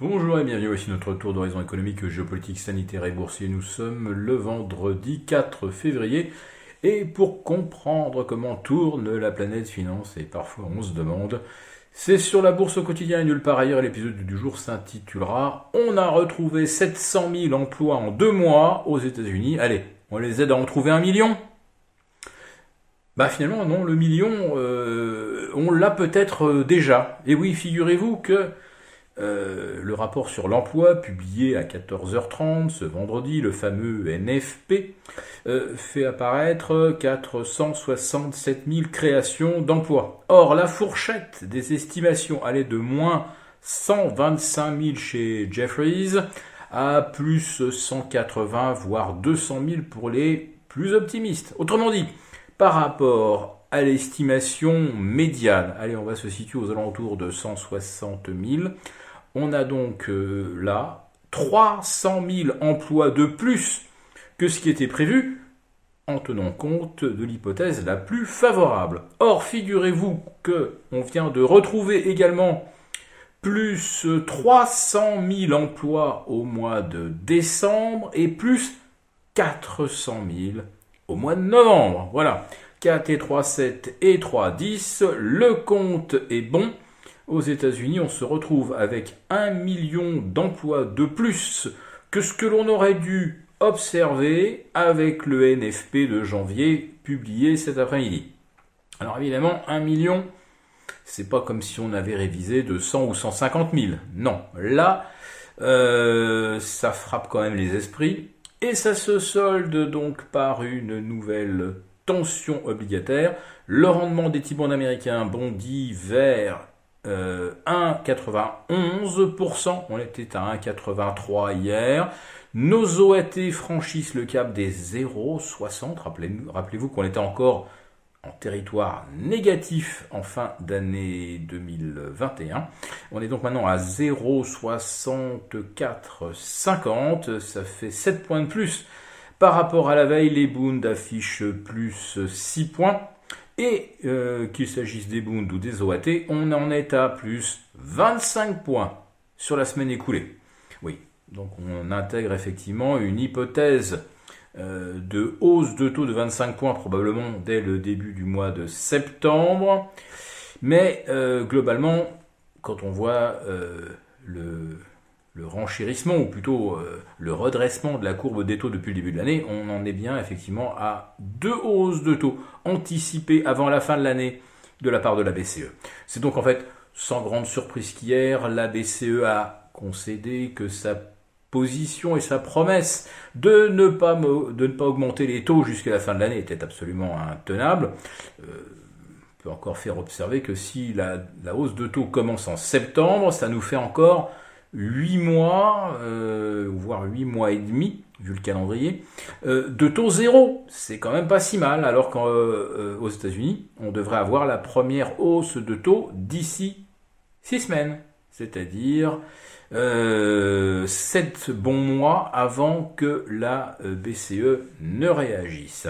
Bonjour et bienvenue, voici notre tour d'horizon économique, géopolitique, sanitaire et boursier. Nous sommes le vendredi 4 février et pour comprendre comment tourne la planète finance, et parfois on se demande, c'est sur la bourse au quotidien et nulle part ailleurs. L'épisode du jour s'intitulera On a retrouvé 700 000 emplois en deux mois aux États-Unis. Allez, on les aide à en trouver un million bah finalement non, le million, euh, on l'a peut-être euh, déjà. Et oui, figurez-vous que euh, le rapport sur l'emploi, publié à 14h30 ce vendredi, le fameux NFP, euh, fait apparaître 467 000 créations d'emplois. Or, la fourchette des estimations allait de moins 125 000 chez Jeffries à plus 180 voire 200 000 pour les plus optimistes. Autrement dit, par rapport à l'estimation médiane, allez, on va se situer aux alentours de 160 000, on a donc euh, là 300 000 emplois de plus que ce qui était prévu en tenant compte de l'hypothèse la plus favorable. Or, figurez-vous que on vient de retrouver également plus 300 000 emplois au mois de décembre et plus 400 000 au mois de novembre. Voilà. 4 et 3, 7 et 3, 10. Le compte est bon aux États-Unis, on se retrouve avec un million d'emplois de plus que ce que l'on aurait dû observer avec le NFP de janvier publié cet après-midi. Alors évidemment, un million, c'est pas comme si on avait révisé de 100 ou 150 000. Non, là, euh, ça frappe quand même les esprits et ça se solde donc par une nouvelle tension obligataire. Le rendement des T-bonds américains bondit vers 1,91%. Euh, On était à 1,83 hier. Nos OAT franchissent le cap des 0,60. Rappelez-vous qu'on était encore en territoire négatif en fin d'année 2021. On est donc maintenant à 0,6450. Ça fait 7 points de plus par rapport à la veille. Les Bund affichent plus 6 points. Et euh, qu'il s'agisse des Bund ou des OAT, on en est à plus 25 points sur la semaine écoulée. Oui, donc on intègre effectivement une hypothèse euh, de hausse de taux de 25 points probablement dès le début du mois de septembre. Mais euh, globalement, quand on voit le, le renchérissement, ou plutôt euh, le redressement de la courbe des taux depuis le début de l'année, on en est bien effectivement à deux hausses de taux anticipées avant la fin de l'année de la part de la BCE. C'est donc en fait sans grande surprise qu'hier, la BCE a concédé que sa position et sa promesse de ne pas, augmenter les taux jusqu'à la fin de l'année était absolument intenable. Euh, on peut encore faire observer que si la hausse de taux commence en septembre, ça nous fait encore 8 mois, euh, voire 8 mois et demi, vu le calendrier, euh, de taux zéro. C'est quand même pas si mal, alors qu'aux euh, États-Unis, on devrait avoir la première hausse de taux d'ici 6 semaines, c'est-à-dire 7 bons mois avant que la BCE ne réagisse.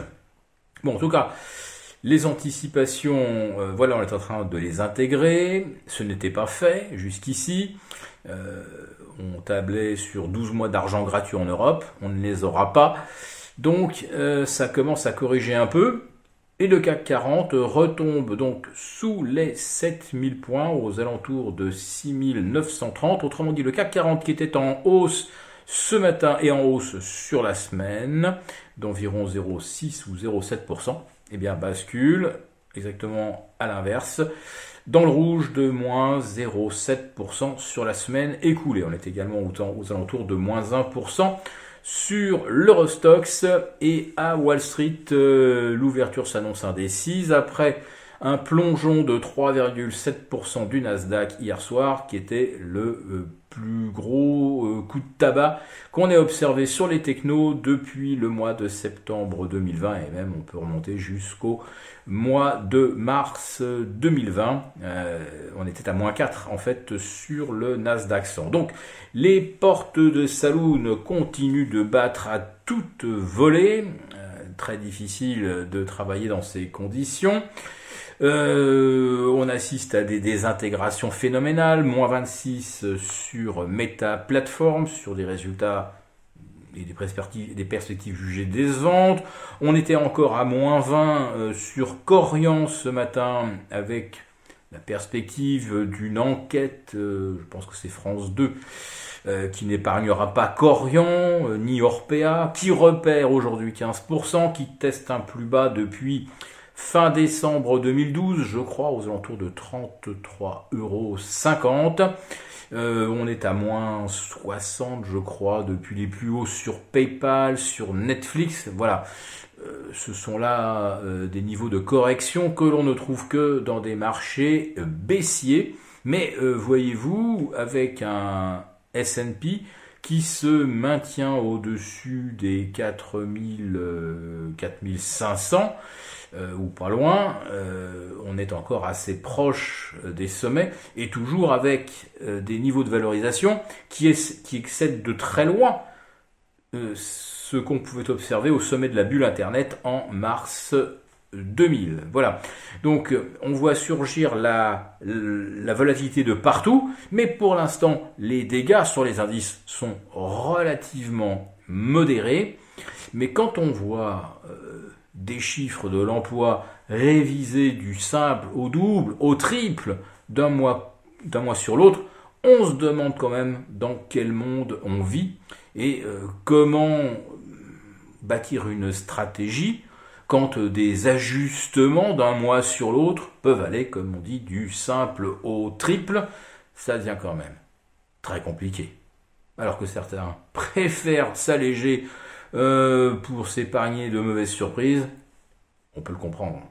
Bon, en tout cas, les anticipations, voilà, on est en train de les intégrer. Ce n'était pas fait jusqu'ici. Euh, on tablait sur 12 mois d'argent gratuit en Europe, on ne les aura pas. Donc euh, ça commence à corriger un peu. Et le CAC 40 retombe donc sous les 7000 points, aux alentours de 6930. Autrement dit, le CAC 40 qui était en hausse ce matin et en hausse sur la semaine d'environ 0,6 ou 0,7%, eh bien bascule exactement à l'inverse. Dans le rouge de moins 0,7% sur la semaine écoulée. On est également aux alentours de moins 1% sur l'Eurostox et à Wall Street, euh, l'ouverture s'annonce indécise. Après un plongeon de 3,7% du Nasdaq hier soir qui était le euh, plus gros euh, coup de tabac qu'on ait observé sur les technos depuis le mois de septembre 2020 et même on peut remonter jusqu'au mois de mars 2020. Euh, on était à moins 4 en fait sur le Nasdaq 100. Donc les portes de saloon continuent de battre à toute volée. très difficile de travailler dans ces conditions. Euh, on assiste à des désintégrations phénoménales, moins 26 sur Meta Platform, sur des résultats et des perspectives, jugées décevantes. On était encore à moins 20 euh, sur Corian ce matin avec la perspective d'une enquête, euh, je pense que c'est France 2, qui n'épargnera pas Corian ni Orpea, qui repère aujourd'hui 15%, qui teste un plus bas depuis Fin décembre 2012, je crois, aux alentours de 33,50 euros. Euh, on est à moins 60, je crois, depuis les plus hauts sur PayPal, sur Netflix. Voilà. Euh, ce sont là euh, des niveaux de correction que l'on ne trouve que dans des marchés baissiers. Mais voyez-vous, avec un S&P qui se maintient au-dessus des 4000, 4500, euh, ou pas loin, euh, on est encore assez proche euh, des sommets et toujours avec des niveaux de valorisation qui excèdent de très loin ce qu'on pouvait observer au sommet de la bulle Internet en mars 2000. Voilà. Donc on voit surgir la, la volatilité de partout, mais pour l'instant les dégâts sur les indices sont relativement modérés. Mais quand on voit des chiffres de l'emploi révisés du simple au double, au triple d'un mois, d'un mois sur l'autre, on se demande quand même dans quel monde on vit et euh, comment bâtir une stratégie quand des ajustements d'un mois sur l'autre peuvent aller, comme on dit, du simple au triple, ça devient quand même très compliqué. Alors que certains préfèrent s'alléger euh, pour s'épargner de mauvaises surprises, on peut le comprendre.